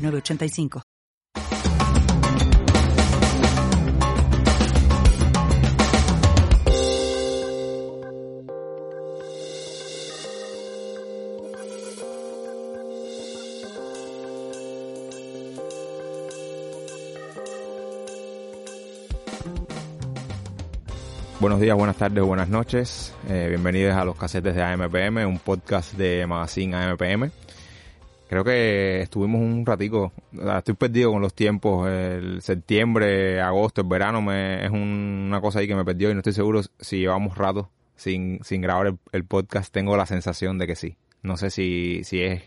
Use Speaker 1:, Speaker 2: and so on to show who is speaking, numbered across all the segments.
Speaker 1: 906985.
Speaker 2: Buenos días, buenas tardes, buenas noches. Eh, bienvenidos a los casetes de AMPM, un podcast de Magazine AMPM. Creo que estuvimos un ratico, estoy perdido con los tiempos, el septiembre, agosto, el verano me, es un- una cosa ahí que me perdió y no estoy seguro si llevamos rato sin, sin grabar el, el podcast, tengo la sensación de que sí. No sé si, si es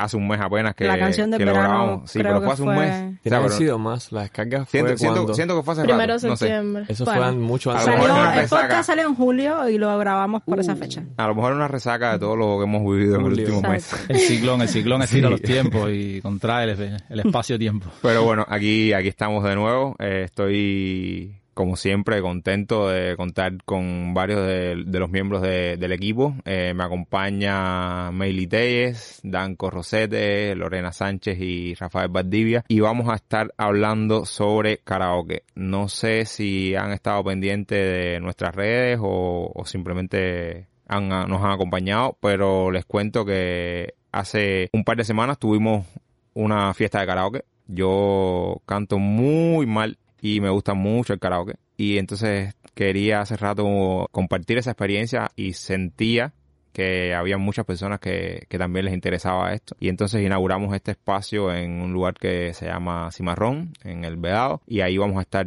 Speaker 2: hace un mes apenas que,
Speaker 3: La canción del
Speaker 2: que lo grabamos. Sí,
Speaker 3: creo
Speaker 2: pero fue hace un
Speaker 3: fue-
Speaker 2: mes.
Speaker 4: Tiene
Speaker 2: O sea,
Speaker 4: sido más. La descarga fue
Speaker 2: siento, siento, que fue hace
Speaker 5: Primero
Speaker 2: rato,
Speaker 5: de
Speaker 2: no sé.
Speaker 5: septiembre.
Speaker 4: Eso
Speaker 3: Bueno.
Speaker 4: fue mucho
Speaker 2: A
Speaker 4: antes.
Speaker 2: lo
Speaker 3: Salió,
Speaker 2: mejor una
Speaker 3: el
Speaker 2: resaca.
Speaker 3: podcast salió en julio y lo grabamos por esa fecha.
Speaker 2: A lo mejor una resaca de todo lo que hemos vivido en el último mes.
Speaker 6: El ciclón, el ciclón estira
Speaker 2: Sí.
Speaker 6: los tiempos y contrae el, el espacio-tiempo.
Speaker 2: Pero bueno, aquí, aquí estamos de nuevo. Eh, estoy, como siempre, contento de contar con varios de, los miembros de- del equipo. Eh, me acompaña Meili Telles, Danco Rosete, Lorena Sánchez y Rafael Valdivia. Y vamos a estar hablando sobre karaoke. No sé si han estado pendientes de nuestras redes o, simplemente han- nos han acompañado, pero les cuento que hace un par de semanas tuvimos una fiesta de karaoke. Yo canto muy mal y me gusta mucho el karaoke. Y entonces quería hace rato compartir esa experiencia y sentía que había muchas personas que, que también les interesaba esto. Y entonces inauguramos este espacio en un lugar que se llama Cimarrón, en el Vedado. Y ahí vamos a estar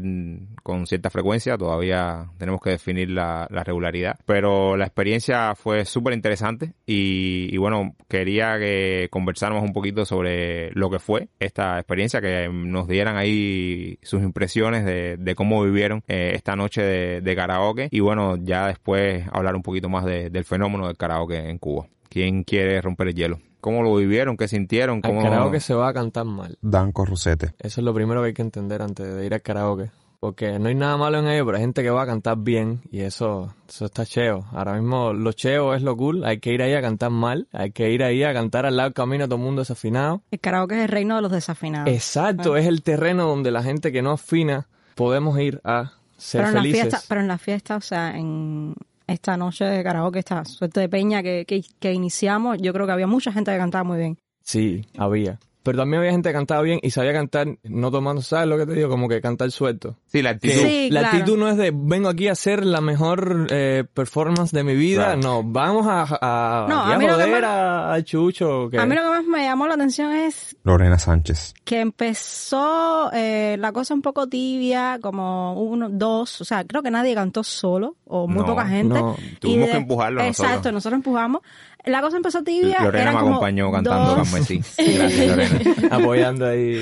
Speaker 2: con cierta frecuencia. Todavía tenemos que definir la, la regularidad. Pero la experiencia fue súper interesante. Y, y bueno, quería que conversáramos un poquito sobre lo que fue esta experiencia, que nos dieran ahí sus impresiones de, de cómo vivieron eh, esta noche de, de karaoke. Y bueno, ya después hablar un poquito más de- del fenómeno del karaoke en Cuba. ¿Quién quiere romper el hielo? ¿Cómo lo vivieron? ¿Qué sintieron?
Speaker 4: Al
Speaker 2: ¿Cómo...
Speaker 4: karaoke se va a cantar mal.
Speaker 7: Danco Rosete.
Speaker 4: Eso es lo primero que hay que entender antes de ir al karaoke. Porque no hay nada malo en ello, pero hay gente que va a cantar bien y eso, eso está cheo. Ahora mismo lo cheo es lo cool, hay que ir ahí a cantar mal, hay que ir ahí a cantar al lado del camino todo el mundo desafinado.
Speaker 3: El karaoke es el reino de los desafinados.
Speaker 4: Exacto, es el terreno donde la gente que no afina podemos ir a ser
Speaker 3: pero en la
Speaker 4: felices.
Speaker 3: fiesta, pero en la fiesta, o sea, en esta noche de karaoke, esta suerte de peña que, que, que iniciamos, yo creo que había mucha gente que cantaba muy bien.
Speaker 4: Sí, había. Pero también había gente que cantaba bien y sabía cantar no tomando, ¿sabes lo que te digo? Como que cantar suelto.
Speaker 2: Sí, la actitud.
Speaker 3: Sí,
Speaker 4: la
Speaker 3: claro.
Speaker 4: actitud no es de vengo aquí a hacer la mejor eh, performance de mi vida, no, vamos a, a,
Speaker 3: No, a
Speaker 4: a
Speaker 3: mí lo que
Speaker 4: joder
Speaker 3: más-
Speaker 4: a, a Chucho.
Speaker 3: A mí lo que más me llamó la atención es
Speaker 7: Lorena Sánchez.
Speaker 3: que empezó eh, la cosa un poco tibia, como uno, dos, o sea, creo que nadie cantó solo, o muy
Speaker 2: No,
Speaker 3: poca gente.
Speaker 4: no.
Speaker 3: Y
Speaker 2: Tuvimos que empujarlo
Speaker 3: Exacto,
Speaker 2: nosotros.
Speaker 3: nosotros empujamos. La cosa empezó tibia.
Speaker 2: Lorena
Speaker 3: eran
Speaker 2: me
Speaker 3: como
Speaker 2: acompañó cantando
Speaker 3: dos-
Speaker 2: Carmesí. Gracias, Lorena.
Speaker 4: apoyando ahí.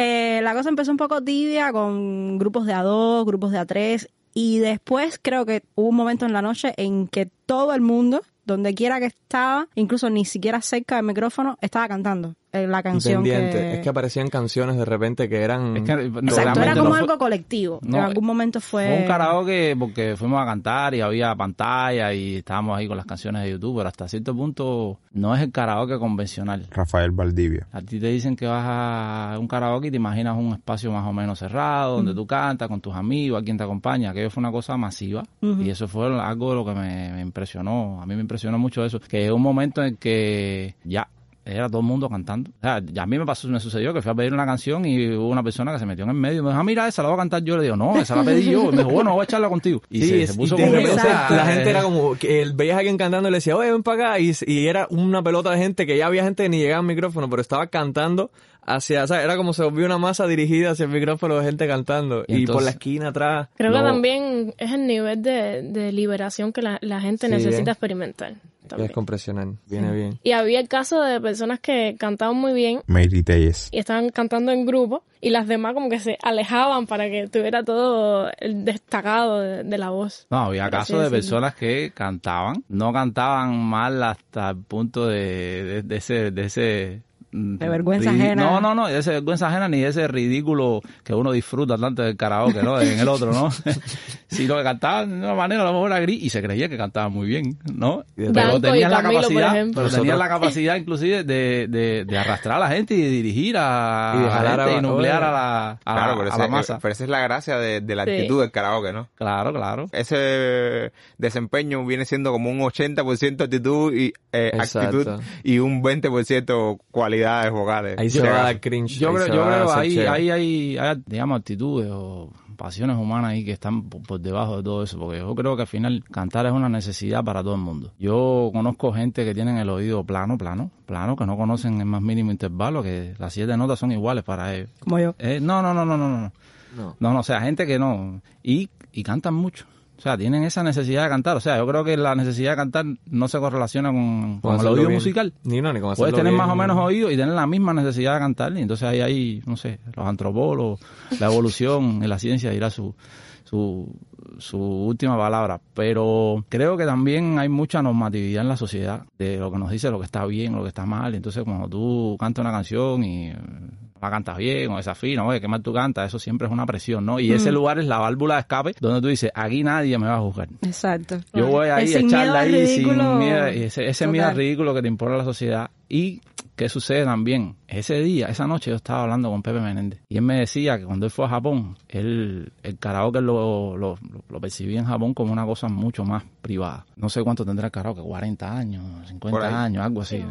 Speaker 3: Eh, la cosa empezó un poco tibia con grupos de a dos, grupos de a tres. Y después creo que hubo un momento en la noche en que todo el mundo, donde quiera que estaba, incluso ni siquiera cerca del micrófono, estaba cantando la canción
Speaker 4: Pendiente.
Speaker 3: que...
Speaker 4: Es que aparecían canciones de repente que eran...
Speaker 6: Es que, no,
Speaker 3: Exacto, era como
Speaker 6: no fue-
Speaker 3: algo colectivo.
Speaker 6: No,
Speaker 3: en algún momento fue...
Speaker 6: Fue un karaoke porque fuimos a cantar y había pantalla y estábamos ahí con las canciones de YouTube, pero hasta cierto punto no es el karaoke convencional.
Speaker 7: Rafael Valdivia.
Speaker 6: A ti te dicen que vas a un karaoke y te imaginas un espacio más o menos cerrado, donde tú cantas con tus amigos, a quien te acompaña. Aquello fue una cosa masiva y eso fue algo de lo que me, me impresionó. A mí me impresionó mucho eso. Que llegó un momento en que ya era todo el mundo cantando. O sea, ya a mí me pasó, me sucedió que fui a pedir una canción y hubo una persona que se metió en el medio y me dijo, ah, mira, esa la voy a cantar yo. Le digo, no, esa la pedí yo. Y me dijo, bueno, voy a echarla contigo. Y
Speaker 4: Sí,
Speaker 6: se,
Speaker 4: es-
Speaker 6: se puso
Speaker 4: y
Speaker 6: conmigo.
Speaker 4: repente
Speaker 6: O sea,
Speaker 4: la gente era como que el- veías a alguien cantando y le decía, oye, ven para acá. Y, y era una pelota de gente que ya había gente que ni llegaba al micrófono, pero estaba cantando hacia, o sea, era como se volvió una masa dirigida hacia el micrófono de gente cantando.
Speaker 6: Y
Speaker 4: Y, por la esquina atrás.
Speaker 5: Creo que también es el nivel de, de liberación que la, la gente
Speaker 4: Sí,
Speaker 5: necesita
Speaker 4: eh.
Speaker 5: experimentar.
Speaker 4: Descompresionar. Viene bien.
Speaker 5: Y había el caso de personas que cantaban muy bien
Speaker 7: Mary Telles.
Speaker 5: y estaban cantando en grupo y las demás como que se alejaban para que tuviera todo el destacado de, de la voz.
Speaker 6: No, había casos de personas que cantaban, no cantaban mal hasta el punto de, de, de ese, de ese
Speaker 3: De vergüenza ajena.
Speaker 6: No, no, no, de ese vergüenza ajena ni de ese ridículo que uno disfruta tanto del karaoke, ¿no? En el otro, ¿no? Sino que cantaban de una manera a lo mejor gris y se creía que cantaban muy bien, ¿no? Pero tenían la capacidad, pero tenían la capacidad inclusive de, de, de arrastrar a la gente y de dirigir a,
Speaker 4: Y de
Speaker 6: a
Speaker 4: jalar
Speaker 6: gente
Speaker 4: a-
Speaker 6: y nuclear a la, a,
Speaker 2: Claro,
Speaker 6: la-
Speaker 2: pero
Speaker 6: a
Speaker 2: esa,
Speaker 6: la masa.
Speaker 2: pero esa es la gracia de, de la
Speaker 5: Sí.
Speaker 2: actitud del karaoke, ¿no?
Speaker 6: Claro, claro.
Speaker 2: Ese desempeño viene siendo como un 80% actitud y eh, actitud y un 20% cualidades vocales.
Speaker 4: Ahí se va a dar cringe.
Speaker 6: Yo
Speaker 4: ahí
Speaker 6: creo, yo creo ahí,
Speaker 4: cheo.
Speaker 6: ahí hay, hay, digamos, actitudes o pasiones humanas ahí que están por, por debajo de todo eso, porque yo creo que al final cantar es una necesidad para todo el mundo. Yo conozco gente que tienen el oído plano, plano, plano, que no conocen el más mínimo intervalo, que las siete notas son iguales para ellos.
Speaker 3: Como yo.
Speaker 6: Eh, no, no, no, no, no, no.
Speaker 4: No.
Speaker 6: No, no, o sea, gente que no. Y, y cantan mucho. O sea, tienen esa necesidad de cantar. O sea, yo creo que la necesidad de cantar no se correlaciona con, con el oído
Speaker 4: bien.
Speaker 6: musical.
Speaker 4: Ni no, ni con
Speaker 6: Puedes tener
Speaker 4: bien.
Speaker 6: más o menos oído y tener la misma necesidad de cantar. Y entonces ahí hay, no sé, los antropólogos, la evolución en la ciencia dirá su, su, su última palabra. Pero creo que también hay mucha normatividad en la sociedad de lo que nos dice lo que está bien, lo que está mal. Entonces cuando tú cantas una canción y eh, la cantas bien o desafina, oye, qué mal tú cantas, eso siempre es una presión, ¿no? Y ese lugar es la válvula de escape donde tú dices, aquí nadie me va a juzgar.
Speaker 3: Exacto.
Speaker 6: Yo voy ahí a echarla ahí sin miedo. Y ese, ese miedo ridículo que te impone la sociedad. Y qué sucede también. Ese día, esa noche, yo estaba hablando con Pepe Menéndez. Y él me decía que cuando él fue a Japón, él, el karaoke lo, lo, lo percibía en Japón como una cosa mucho más privada. No sé cuánto tendrá el karaoke, 40 años,
Speaker 2: Por
Speaker 6: 50
Speaker 2: ahí.
Speaker 6: años, algo así.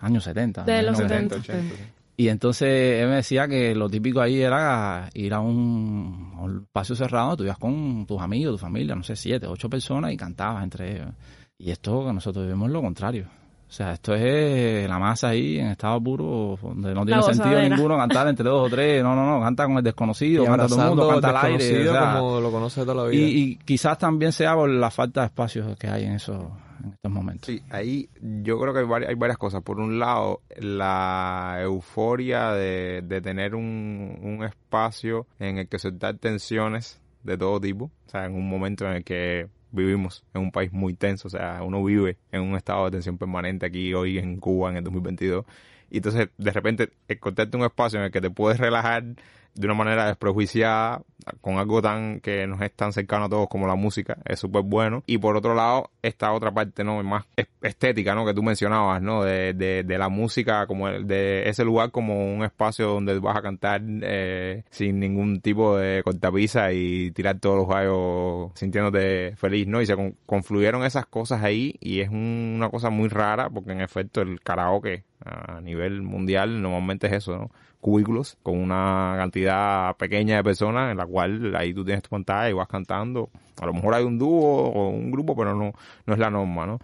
Speaker 6: Años 70.
Speaker 5: De los
Speaker 6: 70.
Speaker 5: 70.
Speaker 6: Y entonces él me decía que lo típico ahí era ir a un, a un espacio cerrado, tú ibas con tus amigos, tu familia, no sé, siete, ocho personas y cantabas entre ellos. Y esto que nosotros vivimos es lo contrario. O sea, esto es la masa ahí en estado puro, donde no tiene sentido ninguno cantar entre dos o tres. No, no, no, canta con el desconocido,
Speaker 4: Y
Speaker 6: canta todo el mundo, canta al aire.
Speaker 4: desconocido
Speaker 6: o sea,
Speaker 4: como lo conoce toda la
Speaker 6: y,
Speaker 4: vida.
Speaker 6: y quizás también sea por la falta de espacios que hay en, eso, en estos momentos.
Speaker 2: Sí, ahí yo creo que hay varias, hay varias cosas. Por un lado, la euforia de, de tener un, un espacio en el que soltar tensiones de todo tipo. O sea, en un momento en el que vivimos en un país muy tenso. O sea, uno vive en un estado de tensión permanente aquí hoy en Cuba en el 2022. Y entonces, de repente, encontrarte un espacio en el que te puedes relajar de una manera desprejuiciada con algo tan que nos es tan cercano a todos como la música es súper bueno y por otro lado esta otra parte no más es- estética no que tú mencionabas no de, de, de la música como el- de ese lugar como un espacio donde vas a cantar eh, sin ningún tipo de cortapisa y tirar todos los gallos sintiéndote feliz no y se con- confluyeron esas cosas ahí y es un- una cosa muy rara porque en efecto el karaoke a nivel mundial normalmente es eso no cubículos con una cantidad pequeña de personas en la cual ahí tú tienes tu pantalla y vas cantando. A lo mejor hay un dúo o un grupo, pero no, no es la norma, ¿no?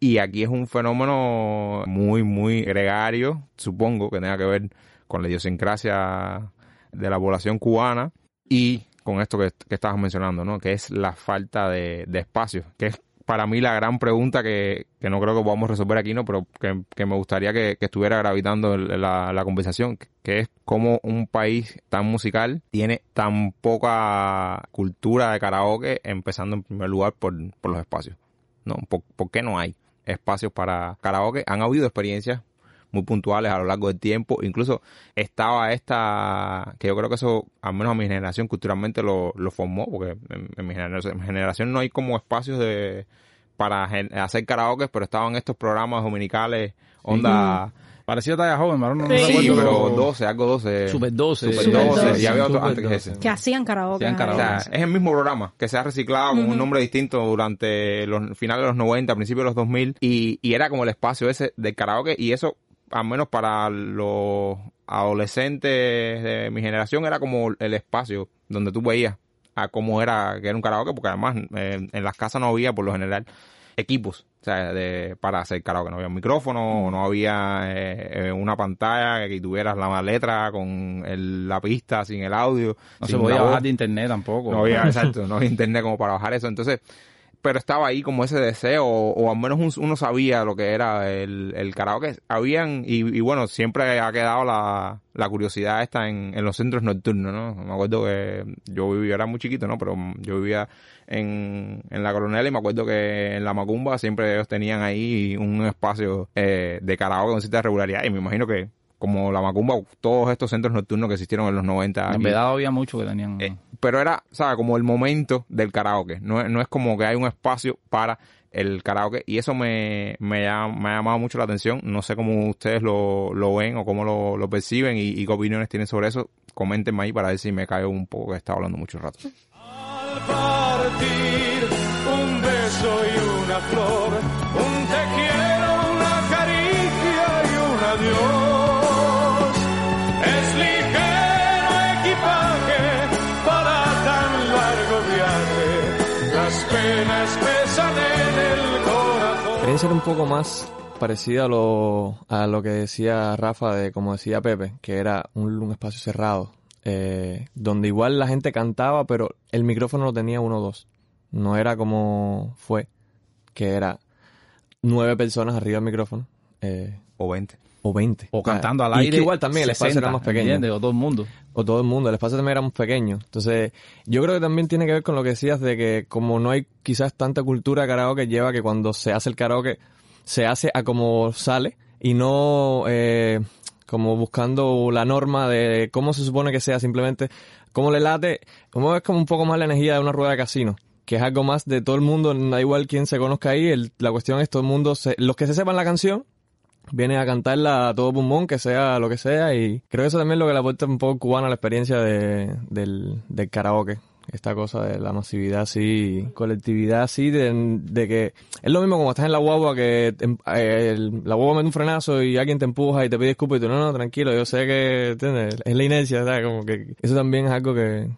Speaker 2: Y aquí es un fenómeno muy, muy gregario, supongo que tenga que ver con la idiosincrasia de la población cubana y con esto que, que estabas mencionando, ¿no? Que es la falta de, de espacio, que es para mí la gran pregunta que, que no creo que podamos resolver aquí, ¿no? Pero que, que me gustaría que, que estuviera gravitando la, la conversación, que es cómo un país tan musical tiene tan poca cultura de karaoke, empezando en primer lugar por, por los espacios, ¿no? ¿Por, por qué no hay espacios para karaoke? Han habido experiencias muy puntuales a lo largo del tiempo. Incluso estaba esta, que yo creo que eso, al menos a mi generación, culturalmente lo, lo formó, porque en, en mi, generación, en mi generación no hay como espacios de para gen- hacer karaoke, pero estaban estos programas dominicales, onda...
Speaker 6: Parecido a Talla Joven, pero no, no
Speaker 5: Sí.
Speaker 2: Sí,
Speaker 6: recuerdo.
Speaker 2: pero 12, algo 12.
Speaker 6: Super 12.
Speaker 2: Super
Speaker 5: Super
Speaker 2: 12,
Speaker 5: 12.
Speaker 2: y había otro antes que
Speaker 4: 12.
Speaker 2: ese.
Speaker 3: Que hacían karaoke.
Speaker 6: Hacían
Speaker 2: O sea, es el mismo programa que se ha reciclado con un nombre distinto durante los finales de los 90, principios de los 2000 y, y era como el espacio ese del karaoke y eso, al menos para los adolescentes de mi generación, era como el espacio donde tú veías a cómo era que era un karaoke, porque además eh, en las casas no había por lo general equipos. O sea, de, para hacer karaoke. No había un micrófono, no había eh, eh, una pantalla que tuvieras la letra con el- la pista sin el audio.
Speaker 6: No se podía bajar de internet tampoco.
Speaker 2: No había, exacto, no había internet como para bajar eso. Entonces, pero estaba ahí como ese deseo, o, o al menos un- uno sabía lo que era el, el karaoke. Habían, y, y bueno, siempre ha quedado la, la curiosidad esta en, en los centros nocturnos, ¿no? Me acuerdo que yo vivía, era muy chiquito, ¿no? Pero yo vivía en, en la Coronel y me acuerdo que en la Macumba siempre ellos tenían ahí un espacio eh, de karaoke con cierta regularidad, y me imagino que como la Macumba, todos estos centros nocturnos que existieron en los 90.
Speaker 6: En Vedado había mucho que tenían...
Speaker 2: eh, pero era, ¿sabes? Como el momento del karaoke. No, es- no es como que hay un espacio para el karaoke. Y eso me, me, ha, me ha llamado mucho la atención. No sé cómo ustedes lo, lo ven o cómo lo, lo perciben y, y qué opiniones tienen sobre eso. Coméntenme ahí para ver si me caigo un poco que he estado hablando mucho rato.
Speaker 8: partir, un beso y una flor, penas.
Speaker 4: Quería ser un poco más parecida a lo, a lo que decía Rafa, de como decía Pepe, que era un, un espacio cerrado, eh, donde igual la gente cantaba, pero el micrófono lo tenía uno o dos. No era como fue, que era nueve personas arriba del micrófono, eh,
Speaker 2: O 20.
Speaker 4: o veinte.
Speaker 6: O
Speaker 4: O sea,
Speaker 6: cantando al
Speaker 4: y
Speaker 6: aire.
Speaker 4: que igual también el espacio
Speaker 6: 60,
Speaker 4: era más pequeño
Speaker 6: ¿entiendes? O todo el mundo.
Speaker 4: o todo el mundo, el espacio también era más pequeño. Entonces, yo creo que también tiene que ver con lo que decías de que como no hay quizás tanta cultura de karaoke, lleva que cuando se hace el karaoke, se hace a como sale y no eh, como buscando la norma de cómo se supone que sea, simplemente cómo le late, como es como un poco más la energía de una rueda de casino. Que es algo más de todo el mundo, da igual quién se conozca ahí, el- la cuestión es todo el mundo, se- los que se sepan la canción, viene a cantarla a todo pulmón, que sea lo que sea, y creo que eso también es lo que le aporta un poco cubano a la experiencia de, del, del karaoke. Esta cosa de la masividad así, colectividad así, de, de que es lo mismo como estás en la guagua que em- la guagua mete un frenazo y alguien te empuja y te pide disculpas y tú, no, no, tranquilo, yo sé que ¿entiendes? es la inercia, ¿sabes? Como que eso también es algo que,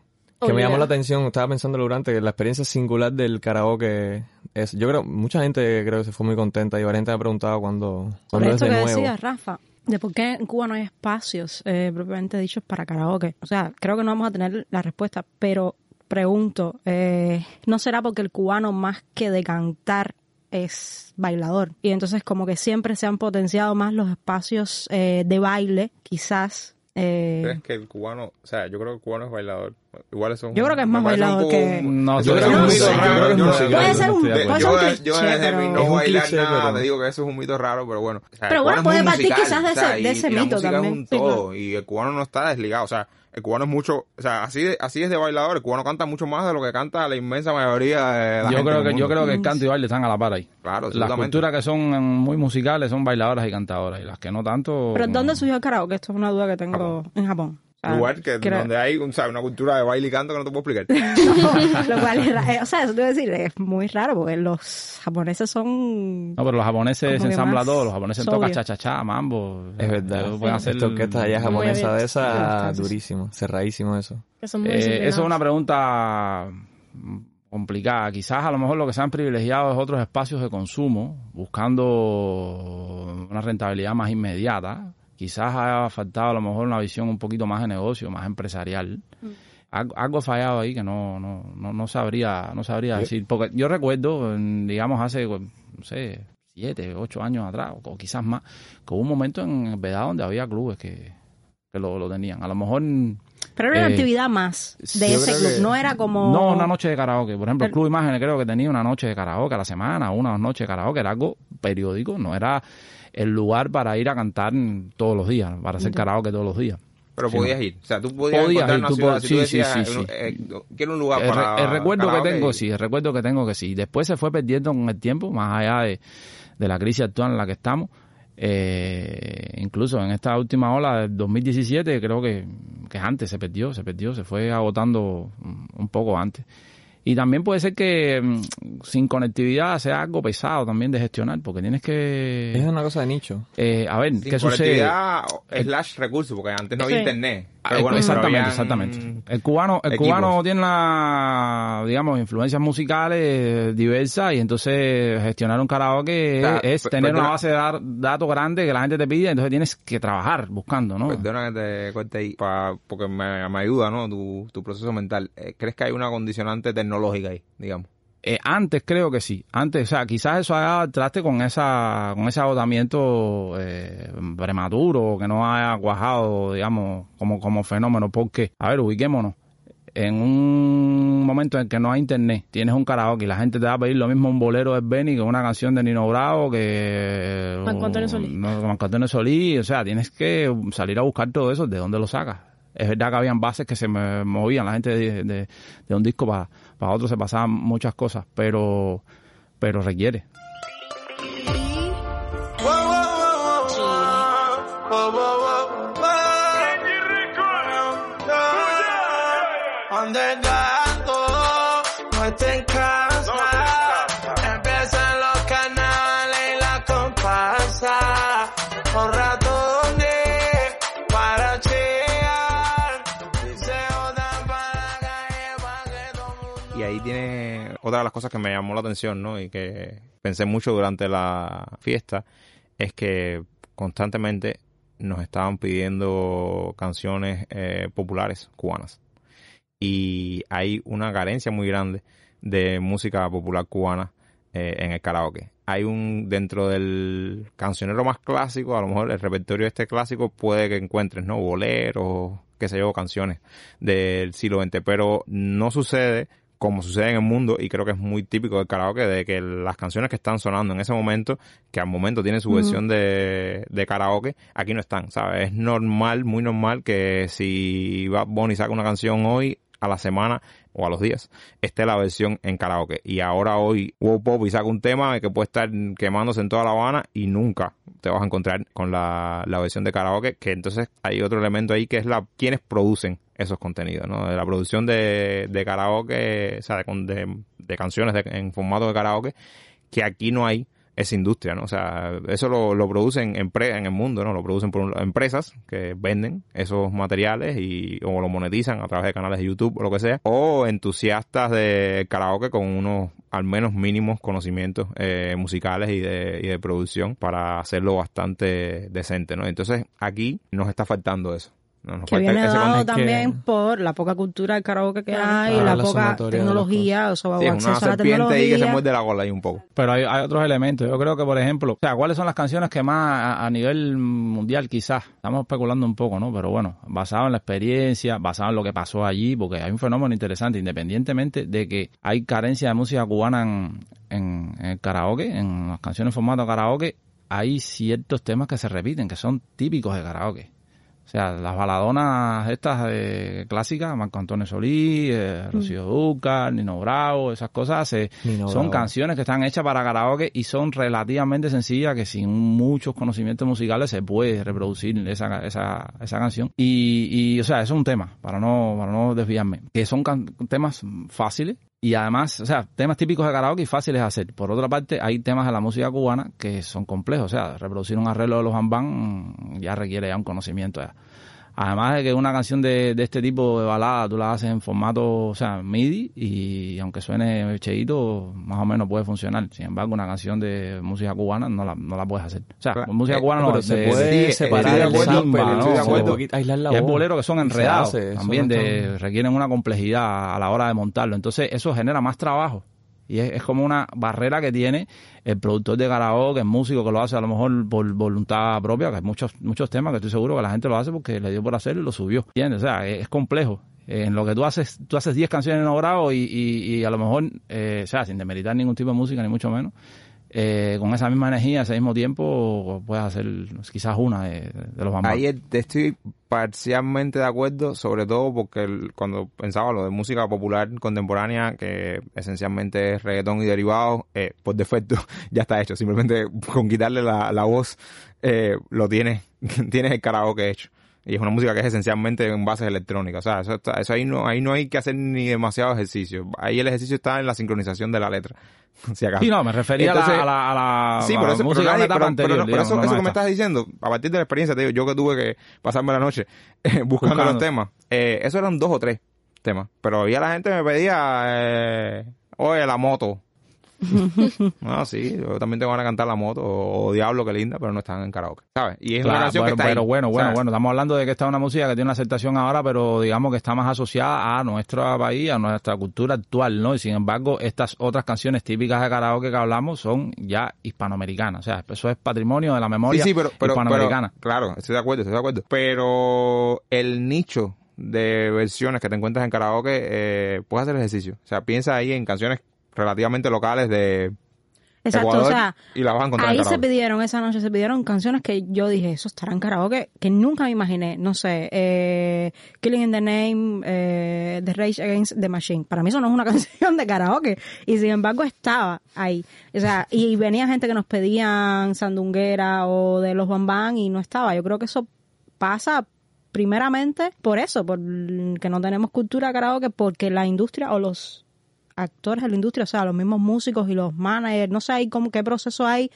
Speaker 4: que me llamó la atención, estaba pensando durante que la experiencia singular del karaoke es, yo creo, mucha gente creo que se fue muy contenta y varias gente me ha preguntado cuando,
Speaker 3: Por
Speaker 4: cuando es
Speaker 3: esto
Speaker 4: de
Speaker 3: que
Speaker 4: nuevo.
Speaker 3: decía Rafa, de por qué en Cuba no hay espacios eh, propiamente dichos para karaoke. O sea, creo que no vamos a tener la respuesta, pero pregunto, eh, ¿no será porque el cubano más que de cantar es bailador? Y entonces como que siempre se han potenciado más los espacios eh, de baile, quizás. eh,
Speaker 2: ¿Crees que el cubano, o sea, yo creo que el cubano es bailador? Igual eso es un-
Speaker 3: Yo creo que es más
Speaker 2: poco
Speaker 3: que-
Speaker 6: No,
Speaker 2: yo
Speaker 6: yo
Speaker 2: creo que es un mito
Speaker 3: yo
Speaker 2: raro. yo-
Speaker 3: Puede ser un-
Speaker 2: yo, yo
Speaker 3: cliché,
Speaker 2: desde
Speaker 3: pero-
Speaker 2: no bailar
Speaker 4: cliché,
Speaker 2: nada,
Speaker 4: pero-
Speaker 2: te digo que eso es un mito raro, pero bueno. O sea,
Speaker 3: Pero bueno, puede partir
Speaker 2: musical,
Speaker 3: quizás de
Speaker 2: o sea,
Speaker 3: ese- de
Speaker 2: y-
Speaker 3: ese
Speaker 2: y la
Speaker 3: mito también.
Speaker 2: es un
Speaker 3: Sí, claro.
Speaker 2: todo, y el cubano no está desligado, o sea, el cubano es mucho, o sea, así, de- así es de bailador, el cubano canta mucho más de lo que canta la inmensa mayoría de la
Speaker 6: Yo
Speaker 2: gente
Speaker 6: creo
Speaker 2: del
Speaker 6: que yo creo que el canto y baile están a la par ahí.
Speaker 2: Claro,
Speaker 6: Las culturas que son muy musicales son bailadoras y cantadoras y las que no tanto.
Speaker 3: Pero ¿dónde surgió el karaoke? Esto es una duda que tengo en Japón. Sea,
Speaker 2: Lugar que
Speaker 3: creo-
Speaker 2: donde hay o sea, una cultura de baile y canto que no te puedo explicar.
Speaker 3: Lo cual es eh, o sea, eso te voy a decir, es muy raro porque los japoneses son...
Speaker 6: No, pero los japoneses se ensamblan todo. Los japoneses tocan cha-cha-cha, mambo.
Speaker 4: Es verdad.
Speaker 6: Ellos pueden hacer-
Speaker 4: Esta orquesta allá
Speaker 5: Muy
Speaker 4: japonesa de
Speaker 5: abierto.
Speaker 4: esa,
Speaker 3: Sí, sí.
Speaker 4: durísimo, cerradísimo eso.
Speaker 5: Que son muy
Speaker 6: Eh, eso es una pregunta complicada. Quizás a lo mejor lo que se han privilegiado es otros espacios de consumo, buscando una rentabilidad más inmediata. Quizás haya faltado a lo mejor una visión un poquito más de negocio, más empresarial. Algo, algo ha fallado ahí que no, no, no, no sabría, no sabría decir. Porque yo recuerdo, digamos, hace, no sé, siete, ocho años atrás, o quizás más, que hubo un momento en Vedado donde había clubes que, que lo, lo tenían. A lo mejor
Speaker 3: Pero era una
Speaker 6: Eh,
Speaker 3: actividad más de ese club,
Speaker 4: que-
Speaker 3: no era como...
Speaker 6: No, una noche de karaoke. Por ejemplo, el
Speaker 3: El-
Speaker 6: Club Imágenes creo que tenía una noche de karaoke a la semana, una o dos noches de karaoke. Era algo periódico, no era el lugar para ir a cantar todos los días, para hacer karaoke todos los días.
Speaker 2: Pero
Speaker 6: Sí,
Speaker 2: podías ir. O sea, tú podías,
Speaker 6: Podías ir,
Speaker 2: una
Speaker 6: tú
Speaker 2: ciudad.
Speaker 6: pod-
Speaker 2: Si tú
Speaker 6: sí, sí,
Speaker 2: decías,
Speaker 6: sí, sí.
Speaker 2: eh, quiero un lugar
Speaker 6: El,
Speaker 2: para
Speaker 6: el recuerdo
Speaker 2: karaoke
Speaker 6: que tengo, sí, el recuerdo que tengo que sí. Después se fue perdiendo con el tiempo, más allá de, de la crisis actual en la que estamos. Eh, incluso en esta última ola del 2017, creo que, que antes se perdió, se perdió, se fue agotando un poco antes. Y también puede ser que mm, sin conectividad sea algo pesado también de gestionar, porque tienes
Speaker 4: Es
Speaker 6: que...
Speaker 4: una cosa de nicho.
Speaker 6: eh, a ver,
Speaker 2: Sin
Speaker 6: ¿qué sucede?
Speaker 2: conectividad slash recursos, porque antes no había
Speaker 5: Sí.
Speaker 2: internet.
Speaker 6: Ah,
Speaker 2: Pero bueno,
Speaker 6: exactamente,
Speaker 2: habían
Speaker 6: exactamente. El cubano, el
Speaker 2: equipos.
Speaker 6: cubano tiene la, digamos, influencias musicales diversas y entonces gestionar un karaoke
Speaker 2: O sea,
Speaker 6: es, es
Speaker 2: per-
Speaker 6: tener
Speaker 2: perdona.
Speaker 6: una base de dar- datos grande que la gente te pide, entonces tienes que trabajar buscando, ¿no?
Speaker 2: Perdona que te corte ahí, pa- porque me, me ayuda, ¿no? Tu, tu proceso mental. Eh, ¿Crees que hay una condicionante tecnológica ahí, digamos?
Speaker 6: Eh, antes creo que sí. Antes, o sea, quizás eso haya traste con esa con ese agotamiento eh, prematuro, que no haya cuajado, digamos, como, como fenómeno. Porque, a ver, ubiquémonos. En un momento en que no hay internet, tienes un karaoke y la gente te va a pedir lo mismo un bolero de Benny que una canción de Nino Bravo, que...
Speaker 5: Marco Antonio Solís.
Speaker 6: No, Marco Antonio Solís. O sea, tienes que salir a buscar todo eso. ¿De dónde lo sacas? Es verdad que habían bases que se me movían, la gente de, de- de un disco para, para otro se pasaban muchas cosas, pero, pero requiere.
Speaker 2: Otra de las cosas que me llamó la atención, ¿no? Y que pensé mucho durante la fiesta, es que constantemente nos estaban pidiendo canciones eh, populares cubanas. Y hay una carencia muy grande de música popular cubana eh, en el karaoke. Hay un, dentro del cancionero más clásico, a lo mejor el repertorio este clásico puede que encuentres, ¿no? Boleros, qué sé yo, canciones del siglo XX, pero no sucede como sucede en el mundo y creo que es muy típico del karaoke de que las canciones que están sonando en ese momento, que al momento tienen su versión de, de karaoke, aquí no están, ¿sabes? Es normal, muy normal que si Bad Bunny saca una canción hoy, a la semana o a los días, esté la versión en karaoke. Y ahora hoy Wow Pop y saca un tema que puede estar quemándose en toda La Habana y nunca te vas a encontrar con la, la versión de karaoke, que entonces hay otro elemento ahí que es la quienes producen esos contenidos, ¿no? La producción de, de karaoke, o sea, de, de- de canciones en formato de karaoke, que aquí no hay esa industria, ¿no? O sea, eso lo, lo producen empre- en el mundo, ¿no? Lo producen por un- empresas que venden esos materiales y o lo monetizan a través de canales de YouTube o lo que sea, o entusiastas de karaoke con unos al menos mínimos conocimientos eh, musicales y de, y de producción para hacerlo bastante decente, ¿no? Entonces aquí nos está faltando eso.
Speaker 3: Que viene dado también por la poca cultura del karaoke que hay,
Speaker 4: Claro,
Speaker 3: la
Speaker 4: la
Speaker 3: poca tecnología, o sea,
Speaker 2: Sí, es
Speaker 3: acceso
Speaker 2: una
Speaker 3: a la
Speaker 2: serpiente ahí que se
Speaker 3: tecnología.
Speaker 2: muerde la cola ahí un poco.
Speaker 6: Pero hay, hay otros elementos. Yo creo que, por ejemplo, o sea, ¿cuáles son las canciones que más a, a nivel mundial quizás? Estamos especulando un poco, ¿no? Pero bueno, basado en la experiencia, basado en lo que pasó allí, porque hay un fenómeno interesante, independientemente de que hay carencia de música cubana en, en- en el karaoke, en las canciones en formato karaoke, hay ciertos temas que se repiten, que son típicos de karaoke. O sea, las baladonas estas eh, clásicas, Marco Antonio Solís, eh, Rocío Dúrcal, Nino Bravo, esas cosas, eh, son canciones que están hechas para karaoke y son relativamente sencillas, que sin muchos conocimientos musicales se puede reproducir esa, esa, esa canción. Y, y, o sea, eso es un tema, para no, para no desviarme, que son can- temas fáciles y además, o sea, temas típicos de karaoke y fáciles de hacer. Por otra parte, hay temas de la música cubana que son complejos. O sea, reproducir un arreglo de los bambán ya requiere ya un conocimiento. ya. Además de que una canción de, de este tipo de balada tú la haces en formato, o sea, MIDI y aunque suene cheito, más o menos puede funcionar. Sin embargo, una canción de música cubana no la, no la puedes hacer. O sea,
Speaker 2: Claro,
Speaker 6: música
Speaker 2: eh,
Speaker 6: cubana no,
Speaker 4: Pero se
Speaker 6: de-
Speaker 4: puede separar el
Speaker 2: pero
Speaker 4: ¿no?
Speaker 6: y hay boleros que son enredados
Speaker 4: hace,
Speaker 6: también,
Speaker 4: no
Speaker 6: de, requieren una complejidad a la hora de montarlo. Entonces, eso genera más trabajo. Y es, es como una barrera que tiene el productor de karaoke, el músico que lo hace a lo mejor por voluntad propia, que hay muchos, muchos temas que estoy seguro que la gente lo hace porque le dio por hacerlo y lo subió. ¿Entiendes? O sea, es, complejo. En lo que tú haces, tú haces 10 canciones en grado y, y, y a lo mejor, eh, o sea, sin demeritar ningún tipo de música, ni mucho menos, eh, con esa misma energía, ese mismo tiempo, puedes hacer quizás una de, los bambas.
Speaker 2: Ahí es- estoy parcialmente de acuerdo, sobre todo porque cuando pensaba lo de música popular contemporánea, que esencialmente es reggaetón y derivados, eh, por defecto ya está hecho. Simplemente con quitarle la, la voz eh, lo tienes, tienes el karaoke hecho. Y es una música que es esencialmente en bases electrónicas. O sea, eso, está- eso ahí no ahí no hay que hacer ni demasiado ejercicio. Ahí el ejercicio está en la sincronización de la letra. Si acaso.
Speaker 6: Sí, no, me refería a la-
Speaker 2: Entonces-
Speaker 6: a la, a la,
Speaker 2: Sí,
Speaker 6: a
Speaker 2: por
Speaker 6: la
Speaker 2: eso, pero,
Speaker 6: música etapa
Speaker 2: pero-
Speaker 6: anterior,
Speaker 2: pero por
Speaker 6: digamos,
Speaker 2: eso,
Speaker 6: no
Speaker 2: eso que me estás diciendo, a partir de la experiencia, te digo, yo que tuve que pasarme la noche eh, buscando
Speaker 6: Buscando.
Speaker 2: los temas, eh, eso eran dos o tres temas, pero ya la gente me pedía, eh, oye, la moto, no, sí, yo también tengo ganas de cantar La Moto o, Diablo, que linda, pero no están en karaoke, ¿sabes? Y es una
Speaker 6: Claro,
Speaker 2: canción
Speaker 6: pero,
Speaker 2: que está
Speaker 6: pero
Speaker 2: ahí,
Speaker 6: bueno, bueno,
Speaker 2: ¿sabes?
Speaker 6: bueno, estamos hablando de que esta es una música que tiene una aceptación ahora, pero digamos que está más asociada a nuestro país, a nuestra cultura actual, ¿no? Y sin embargo, estas otras canciones típicas de karaoke que hablamos son ya hispanoamericanas, o sea, eso es patrimonio de la memoria
Speaker 2: Sí, sí, pero, pero,
Speaker 6: hispanoamericana.
Speaker 2: pero- claro, estoy de acuerdo, estoy de acuerdo. Pero el nicho de versiones que te encuentras en karaoke, eh, puedes hacer ejercicio. O sea, piensa ahí en canciones relativamente locales de
Speaker 3: Exacto,
Speaker 2: Ecuador
Speaker 3: o sea,
Speaker 2: y la vas a encontrar en
Speaker 3: ahí se pidieron, esa noche se pidieron canciones que yo dije, eso estará en karaoke, que nunca me imaginé, no sé, eh, Killing in the Name, eh, The Rage Against the Machine. Para mí eso no es una canción de karaoke, y sin embargo estaba ahí. O sea, y venía gente que nos pedían sandunguera o de los bambán y no estaba. Yo creo que eso pasa primeramente por eso, por que no tenemos cultura de karaoke, porque la industria o los actores de la industria, o sea, los mismos músicos y los managers, no sé ahí cómo, qué proceso hay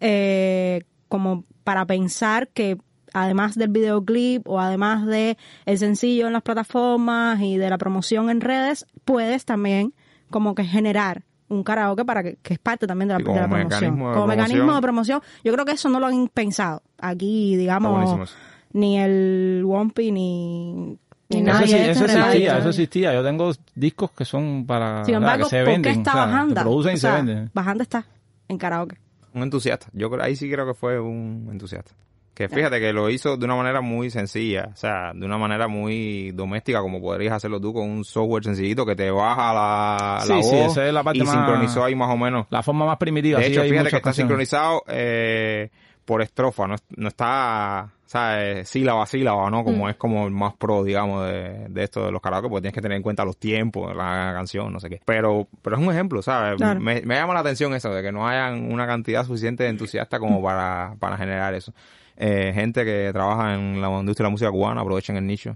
Speaker 3: eh, como para pensar que además del videoclip o además de el sencillo en las plataformas y de la promoción en redes, puedes también como que generar un karaoke para que, que es parte también de la,
Speaker 2: Y como
Speaker 3: de la promoción.
Speaker 2: mecanismo de
Speaker 3: como mecanismo de promoción, yo creo que eso no lo han pensado. Aquí, digamos, ni el Wompi ni
Speaker 5: Eso
Speaker 6: sí- existía, eso existía. Yo tengo discos que son para
Speaker 3: Sin embargo,
Speaker 6: que se
Speaker 3: ¿por qué
Speaker 6: venden,
Speaker 3: está
Speaker 6: o sea,
Speaker 3: Bajanda?
Speaker 6: Producen
Speaker 3: O
Speaker 6: y
Speaker 3: sea,
Speaker 6: se venden.
Speaker 3: Bajanda está en karaoke.
Speaker 2: Un entusiasta. Yo creo, ahí sí creo que fue un entusiasta. Que fíjate que lo hizo de una manera muy sencilla, o sea, de una manera muy doméstica, como podrías hacerlo tú con un software sencillito que te baja la,
Speaker 6: Sí,
Speaker 2: la voz
Speaker 6: sí, esa es la parte
Speaker 2: y
Speaker 6: más-
Speaker 2: sincronizó ahí más o menos.
Speaker 6: La forma más primitiva.
Speaker 2: De hecho, fíjate que está sincronizado eh, por estrofa, no, no está, ¿sabes? Sílaba a sílaba, ¿no?
Speaker 6: Mm.
Speaker 2: Como es como el más pro, digamos, de, de esto de los karaoke, porque tienes que tener en cuenta los tiempos de la canción, no sé qué. Pero, pero es un ejemplo, ¿sabes?
Speaker 3: Claro.
Speaker 2: Me, me llama la atención eso, de que no hayan una cantidad suficiente de entusiastas como para, para generar eso. Eh, gente que trabaja en la industria de la música cubana, aprovechen el nicho.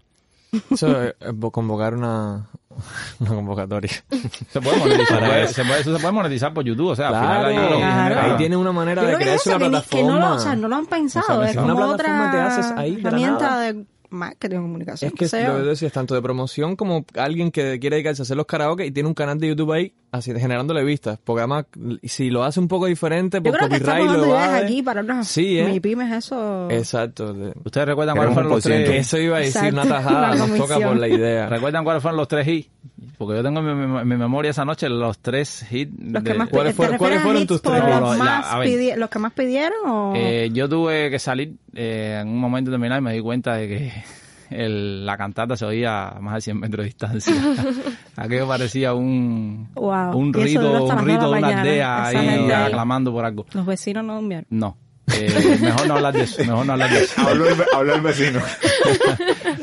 Speaker 4: Eso es es convocar una, una convocatoria.
Speaker 6: Se puede monetizar, puede-
Speaker 4: eso.
Speaker 6: se puede- eso se puede monetizar por YouTube, o sea,
Speaker 4: Claro,
Speaker 6: al final ahí
Speaker 3: Claro.
Speaker 4: tiene una manera
Speaker 3: Yo
Speaker 4: de
Speaker 3: eso,
Speaker 4: una
Speaker 3: que
Speaker 4: plataforma.
Speaker 3: no lo, o sea, no lo han pensado. Es
Speaker 4: una
Speaker 3: como
Speaker 4: plataforma
Speaker 3: otra
Speaker 4: que haces ahí de la
Speaker 3: herramienta
Speaker 4: nada.
Speaker 3: de marketing o comunicación.
Speaker 4: Es que
Speaker 3: sé
Speaker 4: lo
Speaker 3: yo.
Speaker 4: que decías, tanto de promoción como alguien que quiere dedicarse a hacer los karaoke y tiene un canal de YouTube ahí así generándole vistas. Porque además, si lo hace un poco diferente,
Speaker 3: Yo
Speaker 4: por
Speaker 3: creo que estamos
Speaker 4: lo
Speaker 3: dando ideas aquí para unas
Speaker 4: Sí, ¿eh?
Speaker 3: pymes eso.
Speaker 4: Exacto. de-
Speaker 6: ¿Ustedes recuerdan cuáles fueron los tres?
Speaker 4: Que eso iba a decir
Speaker 3: Exacto,
Speaker 4: una tajada,
Speaker 3: una
Speaker 4: nos toca por la idea.
Speaker 6: ¿Recuerdan cuáles fueron los tres hits? Porque yo tengo en mi, mi- mi memoria esa noche los tres hits.
Speaker 3: Los que
Speaker 6: de-
Speaker 3: más
Speaker 4: ¿Cuáles
Speaker 3: ¿te
Speaker 4: fueron- cuáles tus tres?
Speaker 6: No,
Speaker 3: Los,
Speaker 6: ya,
Speaker 3: más
Speaker 6: ver.
Speaker 3: los que más pidieron o
Speaker 6: Eh, yo tuve que salir eh, en un momento determinado y me di cuenta de que el- la cantata se oía a más de 100 metros de distancia. Aquello parecía un,
Speaker 3: Wow.
Speaker 6: un rito, un rito de una aldea ahí. aclamando por algo.
Speaker 3: los vecinos no durmieron?
Speaker 6: No. Eh, mejor no hablar de eso, mejor no hablar de eso.
Speaker 2: Habló el, habló el vecino.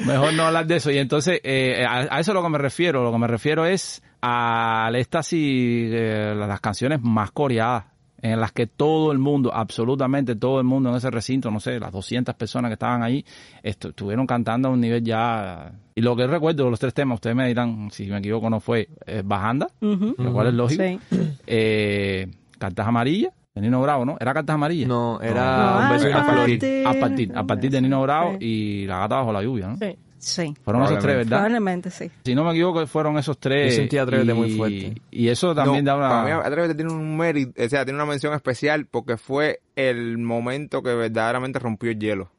Speaker 6: Mejor no hablar de eso. Y entonces, eh, a, a eso es lo que me refiero. Lo que me refiero es al éxtasis de las canciones más coreadas, en las que todo el mundo, absolutamente todo el mundo en ese recinto, no sé, las 200 personas que estaban ahí, estu- estuvieron cantando a un nivel ya... Y lo que recuerdo de los tres temas, ustedes me dirán, si me equivoco no fue, eh, Bajanda, lo cual es lógico,
Speaker 3: Sí.
Speaker 6: eh, Cartas Amarillas, de Nino Bravo, ¿no? ¿Era Cartas Amarillas?
Speaker 4: No,
Speaker 3: No,
Speaker 4: era un beso
Speaker 3: a partir-
Speaker 6: A partir, a partir de Nino Bravo
Speaker 3: Sí.
Speaker 6: y La Gata Bajo la Lluvia, ¿no?
Speaker 5: Sí.
Speaker 3: Sí.
Speaker 6: Fueron esos tres, ¿verdad?
Speaker 3: Probablemente sí.
Speaker 6: Si no me equivoco, fueron esos tres.
Speaker 4: Yo sentí Atrévete
Speaker 6: y,
Speaker 4: muy fuerte.
Speaker 6: Y eso también
Speaker 2: No,
Speaker 6: da una...
Speaker 2: Para mí, Atrévete tiene un mérito, o sea, tiene una mención especial porque fue el momento que verdaderamente rompió el hielo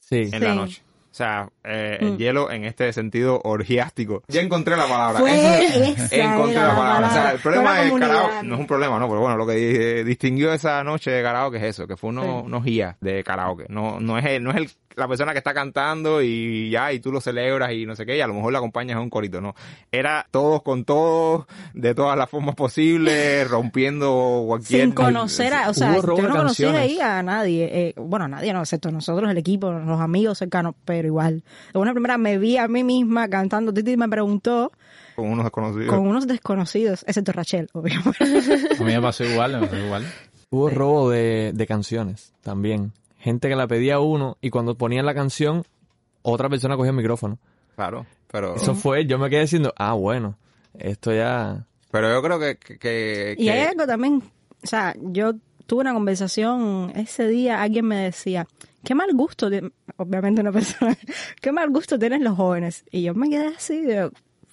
Speaker 4: Sí.
Speaker 2: en
Speaker 3: Sí.
Speaker 2: la noche. O sea, eh, el
Speaker 3: Mm.
Speaker 2: hielo en este sentido orgiástico. Ya encontré la palabra.
Speaker 3: Fue
Speaker 2: Esa-
Speaker 3: esa
Speaker 2: encontré la
Speaker 3: la
Speaker 2: palabra. O sea, el problema
Speaker 3: comunidad.
Speaker 2: karaoke no es un problema, ¿no? Pero bueno, lo que di- distinguió esa noche de karaoke es eso, que fue uno,
Speaker 3: Sí.
Speaker 2: unos guías de karaoke. No, no es el, no es el, la persona que está cantando y ya, y tú lo celebras y no sé qué, y a lo mejor la acompañas a un corito, no. Era todos con todos, de todas las formas posibles, rompiendo cualquier...
Speaker 3: Sin conocer a, o sea, yo no conocí
Speaker 4: canciones.
Speaker 3: ahí a nadie, eh, bueno, a nadie, no, excepto nosotros, el equipo, los amigos cercanos, pero igual. De una primera me vi a mí misma cantando, Titi me preguntó
Speaker 2: Con unos desconocidos.
Speaker 3: con unos desconocidos, excepto Rachel, obviamente.
Speaker 6: A mí me pasó igual, me pasó igual.
Speaker 4: Hubo robo de, de canciones también. Gente que la pedía uno y cuando ponían la canción, otra persona cogía el micrófono.
Speaker 2: Claro, pero...
Speaker 4: Eso fue, yo me quedé diciendo, ah, bueno, esto ya...
Speaker 2: Pero yo creo que... que, que-
Speaker 3: Y hay algo también, o sea, yo tuve una conversación ese día, alguien me decía, qué mal gusto, obviamente una persona, qué mal gusto tienen los jóvenes. Y yo me quedé así, de,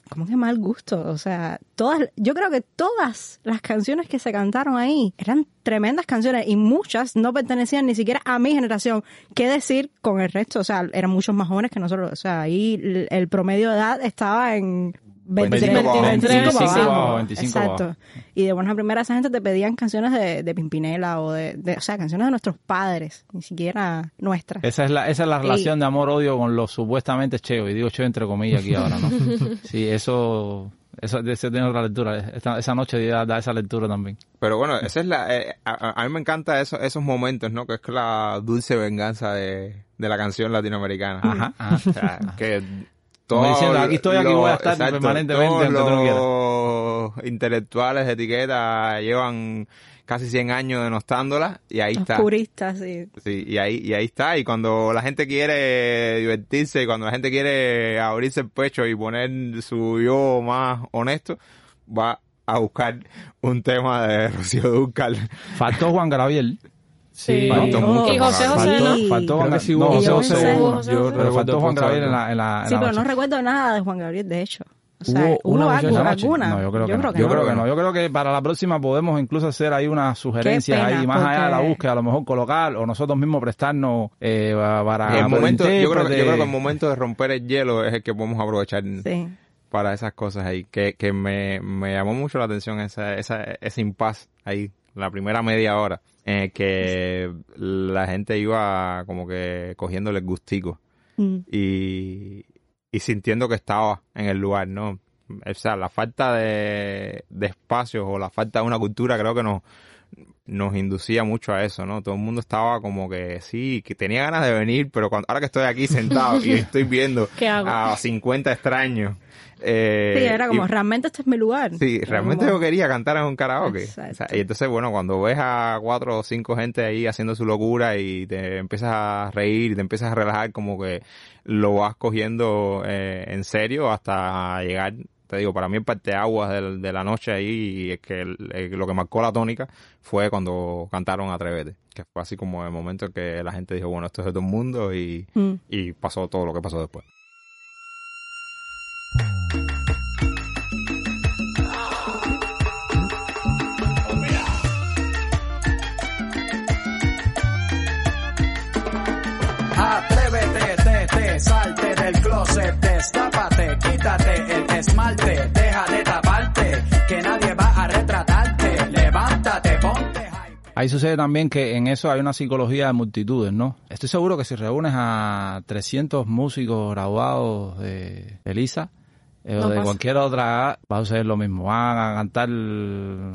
Speaker 3: ¿cómo que mal gusto? O sea, todas, yo creo que todas las canciones que se cantaron ahí eran tremendas canciones y muchas no pertenecían ni siquiera a mi generación. ¿Qué decir con el resto? O sea, eran muchos más jóvenes que nosotros. O sea, ahí el promedio de edad estaba en 23,
Speaker 2: 25 abajo,
Speaker 3: 25
Speaker 6: 25
Speaker 3: abajo.
Speaker 6: abajo, 25
Speaker 3: Exacto.
Speaker 6: abajo.
Speaker 3: Y de buenas a primeras esa gente te pedían canciones de, de Pimpinela o de, de- o sea, canciones de nuestros padres, ni siquiera nuestras.
Speaker 6: Esa es la, esa es la relación de amor-odio con los supuestamente cheo, y digo cheo entre comillas aquí ahora, ¿no? Sí, eso, eso, eso tiene otra lectura. Esta- esa noche da, da esa lectura también.
Speaker 2: Pero bueno, esa es la. eh, a, a- a mí me encanta eso, esos momentos, ¿no? Que es la dulce venganza de, de la canción latinoamericana.
Speaker 6: Ajá, ajá.
Speaker 2: O sea, que
Speaker 6: Como
Speaker 2: todos
Speaker 6: diciendo, aquí estoy, aquí
Speaker 2: los-
Speaker 6: voy a estar permanentemente,
Speaker 2: todos
Speaker 6: aunque tú no quieras.
Speaker 2: los intelectuales de etiqueta llevan casi 100 años denostándola y ahí
Speaker 3: Los
Speaker 2: está.
Speaker 3: puristas, sí.
Speaker 2: Sí, y ahí, y ahí está. Y cuando la gente quiere divertirse, y cuando la gente quiere abrirse el pecho y poner su yo más honesto, va a buscar un tema de Rocío Dúrcal.
Speaker 6: Faltó Juan Gabriel.
Speaker 5: Sí.
Speaker 2: Faltó mucho
Speaker 5: Y José José.
Speaker 6: Faltó
Speaker 4: Creo
Speaker 6: Juan no. José
Speaker 3: Yo
Speaker 6: José. Pero
Speaker 4: recuerdo
Speaker 6: faltó Juan Gabriel en la, en la, en
Speaker 3: Sí,
Speaker 6: la
Speaker 3: pero no recuerdo nada de Juan Gabriel, de hecho. O sea,
Speaker 4: Hubo
Speaker 3: ¿hubo,
Speaker 4: una
Speaker 3: algo- alguna?
Speaker 6: No, yo creo que no.
Speaker 3: que
Speaker 6: yo
Speaker 3: no.
Speaker 6: creo que no. Yo creo que para la próxima podemos incluso hacer ahí unas sugerencias
Speaker 3: pena,
Speaker 6: ahí más allá de la búsqueda, a lo mejor colocar o nosotros mismos prestarnos eh, para
Speaker 2: el momento, yo, creo, que- yo creo que el momento de romper el hielo es el que podemos aprovechar
Speaker 3: Sí.
Speaker 2: para esas cosas ahí. Que, que me, me llamó mucho la atención esa, esa, ese impasse ahí, la primera media hora, el que la gente iba como que cogiéndole el gustico.
Speaker 3: Mm.
Speaker 2: y, y sintiendo que estaba en el lugar, ¿no? O sea, la falta de, de espacios o la falta de una cultura creo que nos, nos inducía mucho a eso, ¿no? Todo el mundo estaba como que sí, que tenía ganas de venir, pero cuando, ahora que estoy aquí sentado y estoy viendo a 50 extraños. eh,
Speaker 3: Sí, era como,
Speaker 2: y-
Speaker 3: realmente este es mi lugar.
Speaker 2: Sí,
Speaker 3: Era
Speaker 2: realmente
Speaker 3: como-
Speaker 2: yo quería cantar en un karaoke.
Speaker 3: Exacto.
Speaker 2: O sea, y entonces, bueno, cuando ves a cuatro o cinco gente ahí haciendo su locura y te empiezas a reír y te empiezas a relajar, como que lo vas cogiendo eh, en serio hasta llegar, te digo, para mí el parteaguas de, de la noche ahí y es que el- eh, lo que marcó la tónica fue cuando cantaron Atrévete, que fue así como el momento en que la gente dijo, bueno, esto es de todo el mundo y,
Speaker 3: Mm.
Speaker 2: y pasó todo lo que pasó después.
Speaker 9: Atrévete, te, te, salte del closet, destápate, quítate el deja de taparte, que nadie retratarte, levántate, ponte.
Speaker 6: Ahí sucede también que en eso hay una psicología de multitudes, ¿no? Estoy seguro que si reúnes a 300 músicos graduados de Elisa eh, o de
Speaker 5: pasa.
Speaker 6: cualquier otra, va a suceder lo mismo. Van a cantar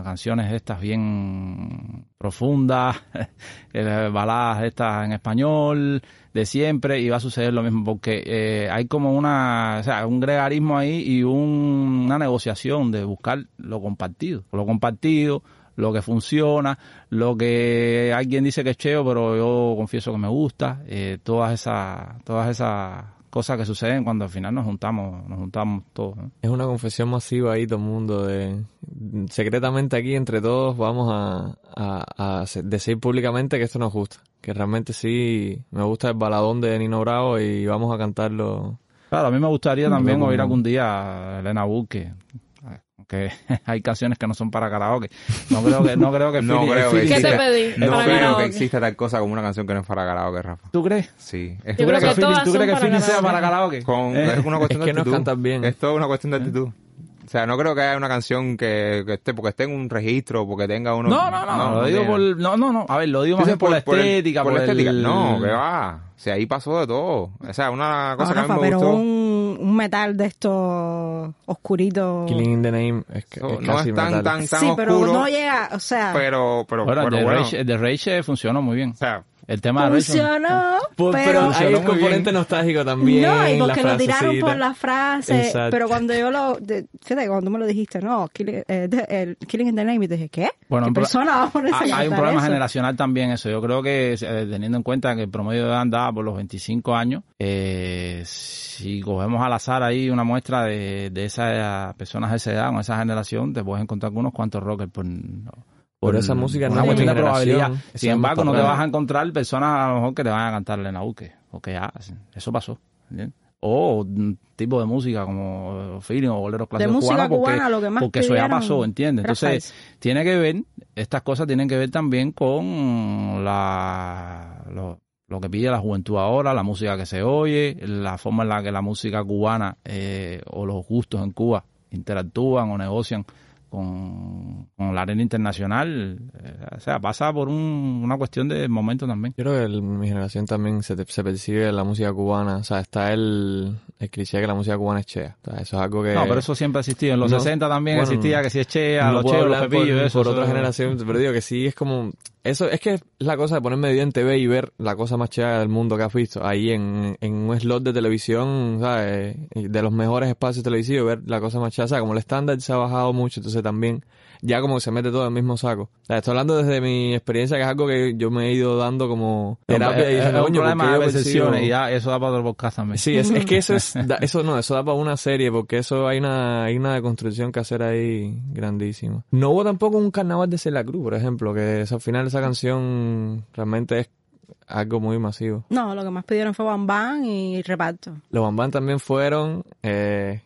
Speaker 6: canciones estas bien profundas, eh, baladas estas en español de siempre y va a suceder lo mismo porque eh, hay como una, o sea, un gregarismo ahí y un- una negociación de buscar lo compartido, lo compartido, lo que funciona, lo que alguien dice que es cheo, pero yo confieso que me gusta, eh, todas esas, todas esas cosas que suceden cuando al final nos juntamos, nos juntamos todos. ¿no?
Speaker 4: Es una confesión masiva ahí todo el mundo de secretamente aquí entre todos vamos a, a, decir públicamente que esto nos gusta, que realmente sí me gusta el baladón de Nino Bravo y vamos a cantarlo.
Speaker 6: Claro, a mí me gustaría también oír algún día a Elena Burke, aunque hay canciones que no son para karaoke. No creo que, no creo que
Speaker 2: No
Speaker 6: Philly-
Speaker 2: creo que
Speaker 6: Philly
Speaker 5: ¿Qué te pedí?
Speaker 2: No creo
Speaker 5: karaoke.
Speaker 2: que exista tal cosa como una canción que no es para karaoke, Rafa.
Speaker 6: ¿Tú crees?
Speaker 2: Sí.
Speaker 6: ¿Tú
Speaker 2: Es,
Speaker 6: crees que
Speaker 5: que
Speaker 6: Philly,
Speaker 5: todas
Speaker 6: ¿tú
Speaker 5: son
Speaker 6: crees que sea para karaoke?
Speaker 2: con-
Speaker 6: Eh,
Speaker 2: es una cuestión
Speaker 4: es que
Speaker 2: de
Speaker 4: no
Speaker 2: actitud.
Speaker 4: cantas bien.
Speaker 2: Es toda una cuestión de actitud. O sea, no creo que haya una canción que, que esté, porque esté en un registro, porque tenga uno...
Speaker 6: No, no, no, lo digo por, no, no, no, a ver, lo digo más bien por, la
Speaker 2: el-
Speaker 6: estética,
Speaker 2: por la
Speaker 6: el-
Speaker 2: estética. No, que va. O sea, ahí pasó de todo. O sea, una
Speaker 3: No,
Speaker 2: cosa que a mí
Speaker 3: Rafa,
Speaker 2: me
Speaker 3: pero
Speaker 2: gustó.
Speaker 3: un, un metal de estos oscuritos.
Speaker 4: Killing in the Name es, que-
Speaker 2: No,
Speaker 4: es
Speaker 2: no tan,
Speaker 4: metal.
Speaker 2: tan, tan
Speaker 3: sí, pero
Speaker 2: oscuro,
Speaker 3: no llega, o sea,
Speaker 2: pero, pero,
Speaker 6: Bueno,
Speaker 2: pero
Speaker 6: el de
Speaker 2: bueno.
Speaker 6: Rage, de Rage funcionó muy bien.
Speaker 2: O sea,
Speaker 6: El tema
Speaker 3: funcionó,
Speaker 4: Pues,
Speaker 3: pero...
Speaker 4: pero hay
Speaker 6: muy
Speaker 4: componente
Speaker 6: bien.
Speaker 4: nostálgico también.
Speaker 3: no, y porque lo tiraron por la frase,
Speaker 4: Exacto.
Speaker 3: pero cuando yo lo, de- fíjate, cuando tú me lo dijiste, no, Killing, eh, de- el Killing in the Name, y te dije, ¿qué?
Speaker 6: Bueno,
Speaker 3: ¿Qué
Speaker 6: un pro-
Speaker 3: persona va a ponerse a
Speaker 6: Hay un problema
Speaker 3: eso?
Speaker 6: generacional también eso. Yo creo que eh, teniendo en cuenta que el promedio de edad andaba por los 25 años, eh, si cogemos al azar ahí una muestra de, de esas personas de esa edad, con esa generación, te puedes encontrar con unos cuantos rockers por,
Speaker 4: Por esa música no
Speaker 6: de probabilidad. Sin embargo, no te vas a encontrar personas a lo mejor que te van a cantar Elena Buque, porque ya, eso pasó. ¿entiendes? o un tipo de música como feeling o boleros clásicos
Speaker 3: música
Speaker 6: cubanos porque,
Speaker 3: cubana, lo que más
Speaker 6: porque eso ya pasó, ¿entiendes? Entonces, tiene que ver, estas cosas tienen que ver también con la lo, lo que pide la juventud ahora, la música que se oye, la forma en la que la música cubana eh, o los gustos en Cuba interactúan o negocian con, con la arena internacional. Eh, o sea, pasa por un- una cuestión de momento también.
Speaker 4: Yo creo que en mi generación también se, se percibe la música cubana. O sea, está el, el cliché que la música cubana es chea. O sea, eso es algo que...
Speaker 6: No, pero eso siempre ha existido. En los
Speaker 4: No,
Speaker 6: 60 también
Speaker 4: bueno,
Speaker 6: existía que si es chea,
Speaker 4: no
Speaker 6: los cheos, los pepillos,
Speaker 4: por,
Speaker 6: eso.
Speaker 4: por otra generación, pero digo que sí es como eso es que es la cosa de ponerme video en TV y ver la cosa más chea del mundo que has visto ahí en, en un slot de televisión, ¿sabes? De los mejores espacios televisivos ver la cosa más chea, o sea, como el estándar se ha bajado mucho, entonces también ya como que se mete todo en el mismo saco. O sea, estoy hablando desde mi experiencia que es algo que yo me he ido dando como terapia y
Speaker 6: es,
Speaker 4: diciendo, "Coño, ¿por
Speaker 6: problema de
Speaker 4: yo
Speaker 6: percepciones
Speaker 4: percibo-?"
Speaker 6: y ya eso da para otro podcast también.
Speaker 4: Sí, es, es que eso es, da- eso no, eso da para una serie, porque eso hay una, hay una deconstrucción que hacer ahí grandísima. No hubo tampoco un carnaval de Celia Cruz, por ejemplo, que eso, al final esa canción realmente es algo muy masivo.
Speaker 3: No, lo que más pidieron fue Bam Bam y reparto.
Speaker 4: Los Bambán también fueron, eh,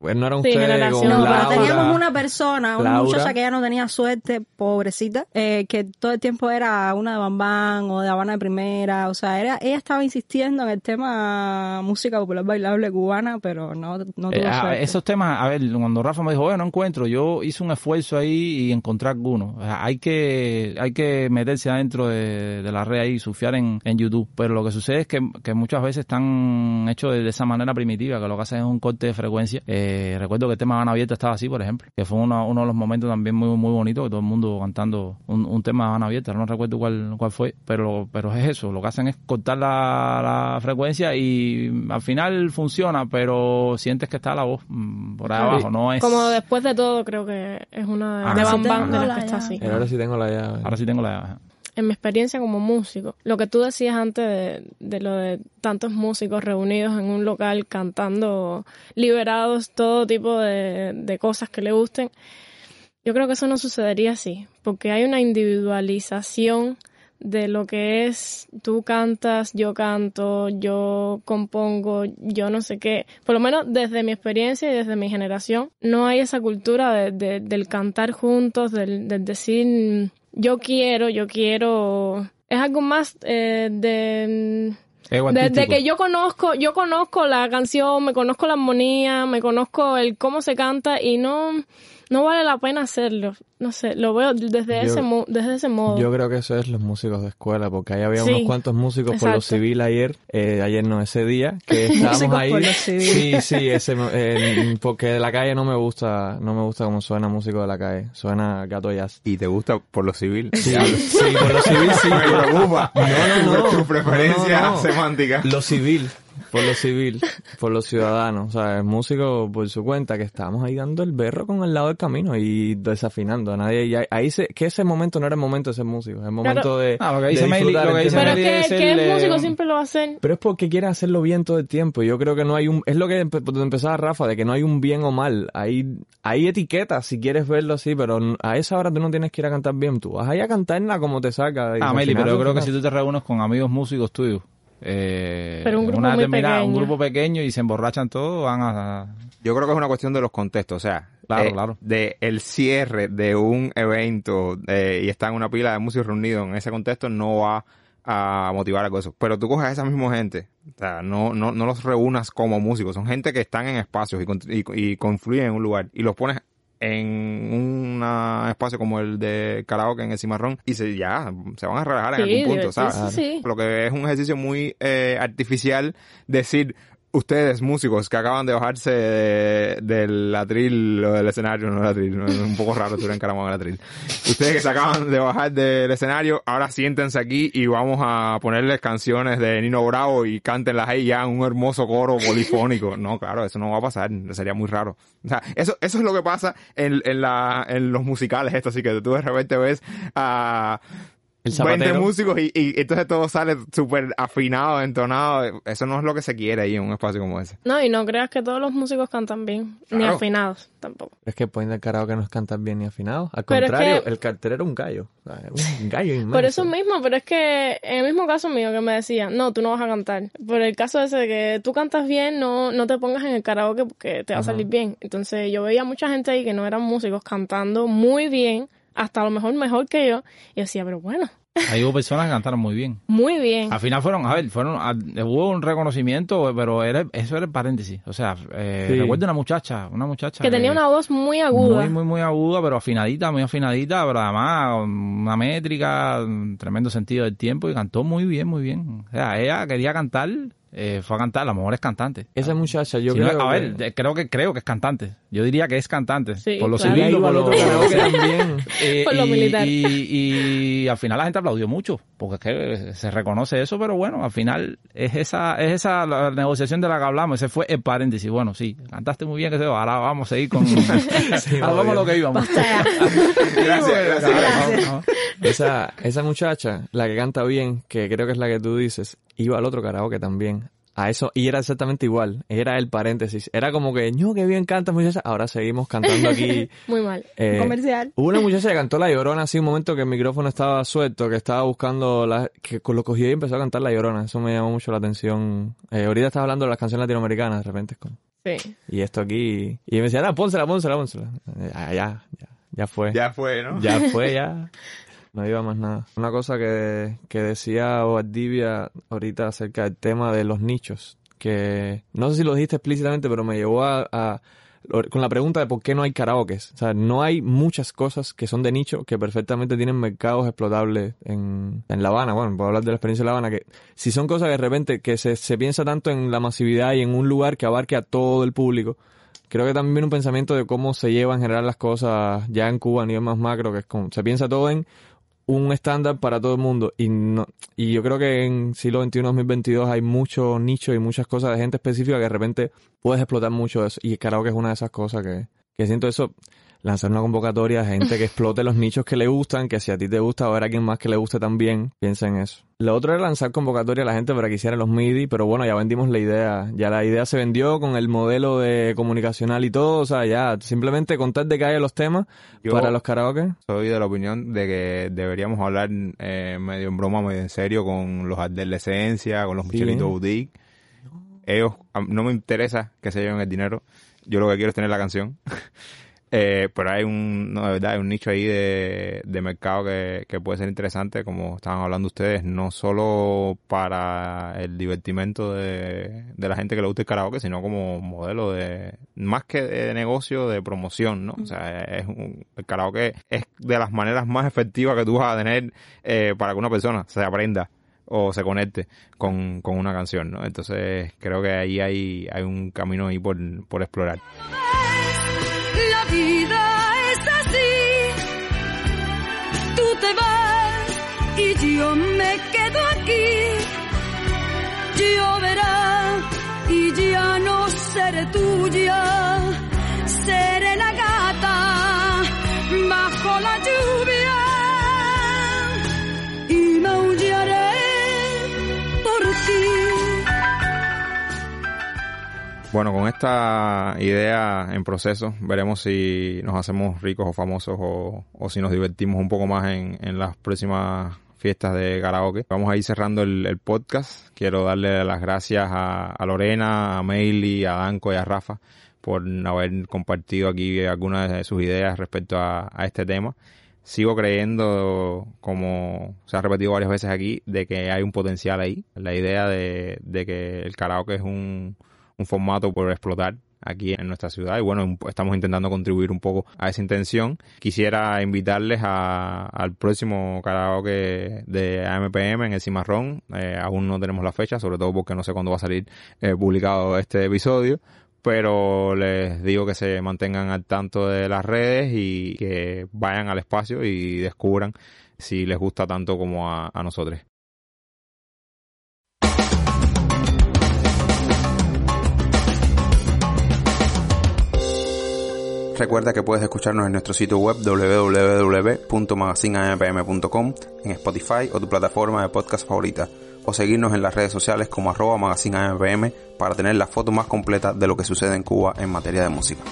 Speaker 4: bueno, no eran
Speaker 5: Sí,
Speaker 4: ustedes
Speaker 5: generación.
Speaker 4: con
Speaker 3: No,
Speaker 4: Laura.
Speaker 3: pero teníamos una persona, una
Speaker 4: Laura.
Speaker 3: muchacha que ya no tenía suerte, pobrecita, eh, que todo el tiempo era una de Bambán o de Habana de Primera, o sea, era, ella estaba insistiendo en el tema música popular bailable cubana, pero no, no tuvo
Speaker 6: Eh, ah,
Speaker 3: suerte.
Speaker 6: esos temas, a ver, cuando Rafa me dijo, oye, no encuentro, yo hice un esfuerzo ahí y encontré algunos. O sea, hay que hay que meterse adentro de, de la red ahí y surfear en, en YouTube. Pero lo que sucede es que, que muchas veces están hechos de, de esa manera primitiva, que lo que hacen es un corte de frecuencia. Eh, recuerdo que el tema Habana Abierta estaba así, por ejemplo, que fue uno, uno de los momentos también muy muy bonito, que todo el mundo cantando un, un tema de Habana Abierta, no recuerdo cuál, cuál fue, pero, pero es eso, lo que hacen es cortar la, la frecuencia y al final funciona, pero sientes que está la voz mm, por ahí abajo, no es...
Speaker 5: Como después de todo, creo que es una
Speaker 6: Ah,
Speaker 5: de
Speaker 6: sí
Speaker 5: Bam Bam
Speaker 3: tengo
Speaker 5: de las
Speaker 3: la
Speaker 5: que está
Speaker 3: llave.
Speaker 5: así.
Speaker 4: Eh, Ahora sí tengo la llave.
Speaker 6: Ahora sí tengo la...
Speaker 5: en mi experiencia como músico, lo que tú decías antes de, de lo de tantos músicos reunidos en un local cantando liberados todo tipo de, de cosas que le gusten, yo creo que eso no sucedería así, porque hay una individualización de lo que es tú cantas, yo canto, yo compongo, yo no sé qué. Por lo menos desde mi experiencia y desde mi generación, no hay esa cultura de, de- del cantar juntos, del, del decir yo quiero, yo quiero. Es algo más eh, de desde que yo conozco, yo conozco la canción, me conozco la armonía, me conozco el cómo se canta y no, no vale la pena hacerlo. No sé, lo veo desde
Speaker 4: Yo-
Speaker 5: ese mo- desde ese modo.
Speaker 4: Yo creo que eso es los músicos de escuela, porque ahí había
Speaker 5: Sí,
Speaker 4: unos cuantos músicos por lo civil ayer, eh, ayer no, ese día, que estábamos ahí.
Speaker 3: por lo civil.
Speaker 4: Sí, sí, ese, eh, porque de la calle no me gusta, no me gusta cómo suena músico de la calle, suena gato jazz.
Speaker 2: ¿Y te gusta por lo civil?
Speaker 4: Sí, sí, por lo civil sí.
Speaker 2: Me preocupa.
Speaker 4: No, no, no.
Speaker 2: Tu preferencia
Speaker 4: No, no.
Speaker 2: semántica.
Speaker 4: Lo civil, por lo civil, por los ciudadanos, o sea, el músico por su cuenta, que estábamos ahí dando el berro con el lado del camino y desafinando a nadie. Y ahí- ahí se, que ese momento no era el momento de ser músico, es el momento de.
Speaker 6: Ah, lo que dice
Speaker 4: disfrutar,
Speaker 6: lo que dice
Speaker 5: Pero que,
Speaker 6: es
Speaker 5: que
Speaker 6: el,
Speaker 5: músico siempre lo va a hacer.
Speaker 4: Pero es porque quiere hacerlo bien todo el tiempo. Yo creo que no hay un... Es lo que empezaba Rafa, de que no hay un bien o mal. Hay, hay etiquetas, si quieres verlo así, pero a esa hora tú no tienes que ir a cantar bien. Tú vas ahí a cantarla como te saca.
Speaker 6: Ah, Meli, pero yo creo que si tú te reúnes con amigos músicos tuyos, eh,
Speaker 5: Pero un grupo
Speaker 6: una
Speaker 5: muy
Speaker 6: un
Speaker 5: pequeño.
Speaker 6: grupo pequeño y se emborrachan todos, van a...
Speaker 2: Yo creo que es una cuestión de los contextos, o sea,
Speaker 6: Claro,
Speaker 2: eh,
Speaker 6: claro.
Speaker 2: de el cierre de un evento eh, y están una pila de músicos reunidos en ese contexto no va a motivar de eso. Pero tú coges a esa misma gente, o sea, no, no, no los reúnas como músicos, son gente que están en espacios y, y confluyen en un lugar y los pones en un espacio como el de karaoke en el cimarrón y se ya se van a relajar en algún punto, ¿sabes?
Speaker 5: sí.
Speaker 2: Lo que es un ejercicio muy eh, artificial decir ustedes músicos que acaban de bajarse de- del atril o del escenario, no del atril, es un poco raro estar encaramado en el atril. Ustedes que se acaban de bajar del escenario, ahora siéntense aquí y vamos a ponerles canciones de Nino Bravo y cántenlas ahí ya en un hermoso coro polifónico. No, claro, eso no va a pasar, sería muy raro. O sea, eso, eso es lo que pasa en, en, la, en los musicales, esto así que tú de repente ves a
Speaker 4: El
Speaker 2: 20
Speaker 4: zapatero.
Speaker 2: músicos y, y entonces todo sale súper afinado, entonado. Eso no es lo que se quiere ahí en un espacio como ese.
Speaker 5: No, y no creas que todos los músicos cantan bien, ni afinados tampoco.
Speaker 4: Es que pueden del karaoke no es cantar bien ni afinado. Al
Speaker 5: Pero es
Speaker 4: contrario,
Speaker 5: que-
Speaker 4: el cartero era un gallo. Un gallo inmenso.
Speaker 5: Por eso mismo, pero es que en el mismo caso mío que me decían, no, tú no vas a cantar. Por el caso ese de que tú cantas bien, no, no te pongas en el karaoke porque te va a salir bien. Entonces yo veía mucha gente ahí que no eran músicos cantando muy bien, hasta a lo mejor mejor que yo. Y yo decía, pero bueno,
Speaker 6: Ahí hubo personas que cantaron muy bien.
Speaker 5: muy bien.
Speaker 6: Al final fueron, a ver, fueron, a- hubo un reconocimiento, pero era, eso era el paréntesis. O sea, eh,
Speaker 4: Sí.
Speaker 6: recuerdo una muchacha, una muchacha
Speaker 5: Que tenía una voz muy aguda.
Speaker 6: Muy, muy, muy aguda, pero afinadita, muy afinadita, pero además una métrica, un tremendo sentido del tiempo y cantó muy bien, muy bien. O sea, ella quería cantar, eh, fue a cantar, a lo mejor es cantante.
Speaker 4: Esa muchacha, yo
Speaker 6: Si no,
Speaker 4: creo
Speaker 6: a
Speaker 4: que-
Speaker 6: ver, eh, creo que creo que es cantante. Yo diría que es cantante.
Speaker 5: Sí,
Speaker 6: por lo
Speaker 5: claro.
Speaker 6: civil, por lo,
Speaker 4: también.
Speaker 6: Eh,
Speaker 5: Por lo
Speaker 6: y,
Speaker 5: militar.
Speaker 6: Y, y al final la gente aplaudió mucho, porque es que se reconoce eso, pero bueno, al final es esa es esa la negociación de la que hablamos, ese fue el paréntesis. Bueno, sí, cantaste muy bien, que se va, ahora vamos a seguir con... ahora vamos a lo que íbamos.
Speaker 2: Gracias, gracias.
Speaker 4: Esa, esa muchacha, la que canta bien, que creo que es la que tú dices, iba al otro karaoke también. A eso, y era exactamente igual. Era el paréntesis. Era como que, no, qué bien cantas, muchacha. Ahora seguimos cantando aquí.
Speaker 5: Muy mal.
Speaker 4: eh,
Speaker 3: Comercial.
Speaker 4: Hubo una muchacha que cantó La Llorona así un momento que el micrófono estaba suelto, que estaba buscando, la, que lo cogió y empezó a cantar La Llorona. Eso me llamó mucho la atención. Eh, ahorita estaba hablando de las canciones latinoamericanas, de repente es como...
Speaker 5: Sí.
Speaker 4: Y esto aquí... Y me decía, ah, pónsela, pónsela, pónsela. Eh, ah, ya, ya, ya fue.
Speaker 2: Ya fue, ¿no?
Speaker 4: Ya fue, ya. No iba más nada. Una cosa que, que decía Valdivia ahorita acerca del tema de los nichos, que no sé si lo dijiste explícitamente, pero me llevó a, a- con la pregunta de por qué no hay karaokes. O sea, no hay muchas cosas que son de nicho que perfectamente tienen mercados explotables en, en La Habana. Bueno, puedo hablar de la experiencia de La Habana, que si son cosas que de repente que se, se piensa tanto en la masividad y en un lugar que abarque a todo el público, creo que también viene un pensamiento de cómo se llevan en general las cosas ya en Cuba a nivel más macro, que es como, se piensa todo en un estándar para todo el mundo y no y yo creo que en siglo XXI 2022 hay mucho nicho y muchas cosas de gente específica que de repente puedes explotar mucho eso. Y karaoke es una de esas cosas que, que siento eso lanzar una convocatoria a gente que explote los nichos que le gustan, que si a ti te gusta o a alguien más que le guste también, piensa en eso. Lo otro era lanzar convocatoria a la gente para que hiciera los MIDI, pero bueno, ya vendimos la idea, ya la idea se vendió con el modelo de comunicacional y todo, o sea, ya simplemente contar de que haya los temas
Speaker 2: Yo-
Speaker 4: para los karaoke.
Speaker 2: Soy de la opinión de que deberíamos hablar eh, medio en broma, medio en serio con los de Esencia, con los
Speaker 4: Sí.
Speaker 2: Michelito Boutique. Ellos, no me interesa que se lleven el dinero. Yo lo que quiero es tener la canción. Eh, pero hay un, no, de verdad, hay un nicho ahí de, de mercado que, que puede ser interesante, como estaban hablando ustedes, no solo para el divertimento de, de la gente que le gusta el karaoke, sino como modelo de, más que de negocio, de promoción, ¿no? O sea, es un, el karaoke es de las maneras más efectivas que tú vas a tener eh, para que una persona se aprenda o se conecte con, con una canción, ¿no? Entonces creo que ahí hay, hay un camino ahí por, por explorar.
Speaker 10: Yo me quedo aquí. Lloverá y ya no seré tuya. Seré la gata bajo la lluvia y maullaré por ti.
Speaker 2: Bueno, con esta idea en proceso, veremos si nos hacemos ricos o famosos o, o si nos divertimos un poco más en, en las próximas fiestas de karaoke. Vamos a ir cerrando el, podcast. Quiero darle las gracias a, Lorena, a Meili, a Danco y a Rafa por haber compartido aquí algunas de sus ideas respecto a, este tema. Sigo creyendo, como se ha repetido varias veces aquí, de que hay un potencial ahí. La idea de, de que el karaoke es un, un formato por explotar aquí en nuestra ciudad y bueno, estamos intentando contribuir un poco a esa intención. Quisiera invitarles a- al próximo karaoke de AMPM en el Cimarrón. Eh, aún no tenemos la fecha, sobre todo porque no sé cuándo va a salir eh, publicado este episodio. Pero les digo que se mantengan al tanto de las redes y que vayan al espacio y descubran si les gusta tanto como a, a nosotros.
Speaker 7: Recuerda que puedes escucharnos en nuestro sitio web www.magazineampm.com, en Spotify o tu plataforma de podcast favorita, o seguirnos en las redes sociales como arroba magazineampm para tener la foto más completa de lo que sucede en Cuba en materia de música.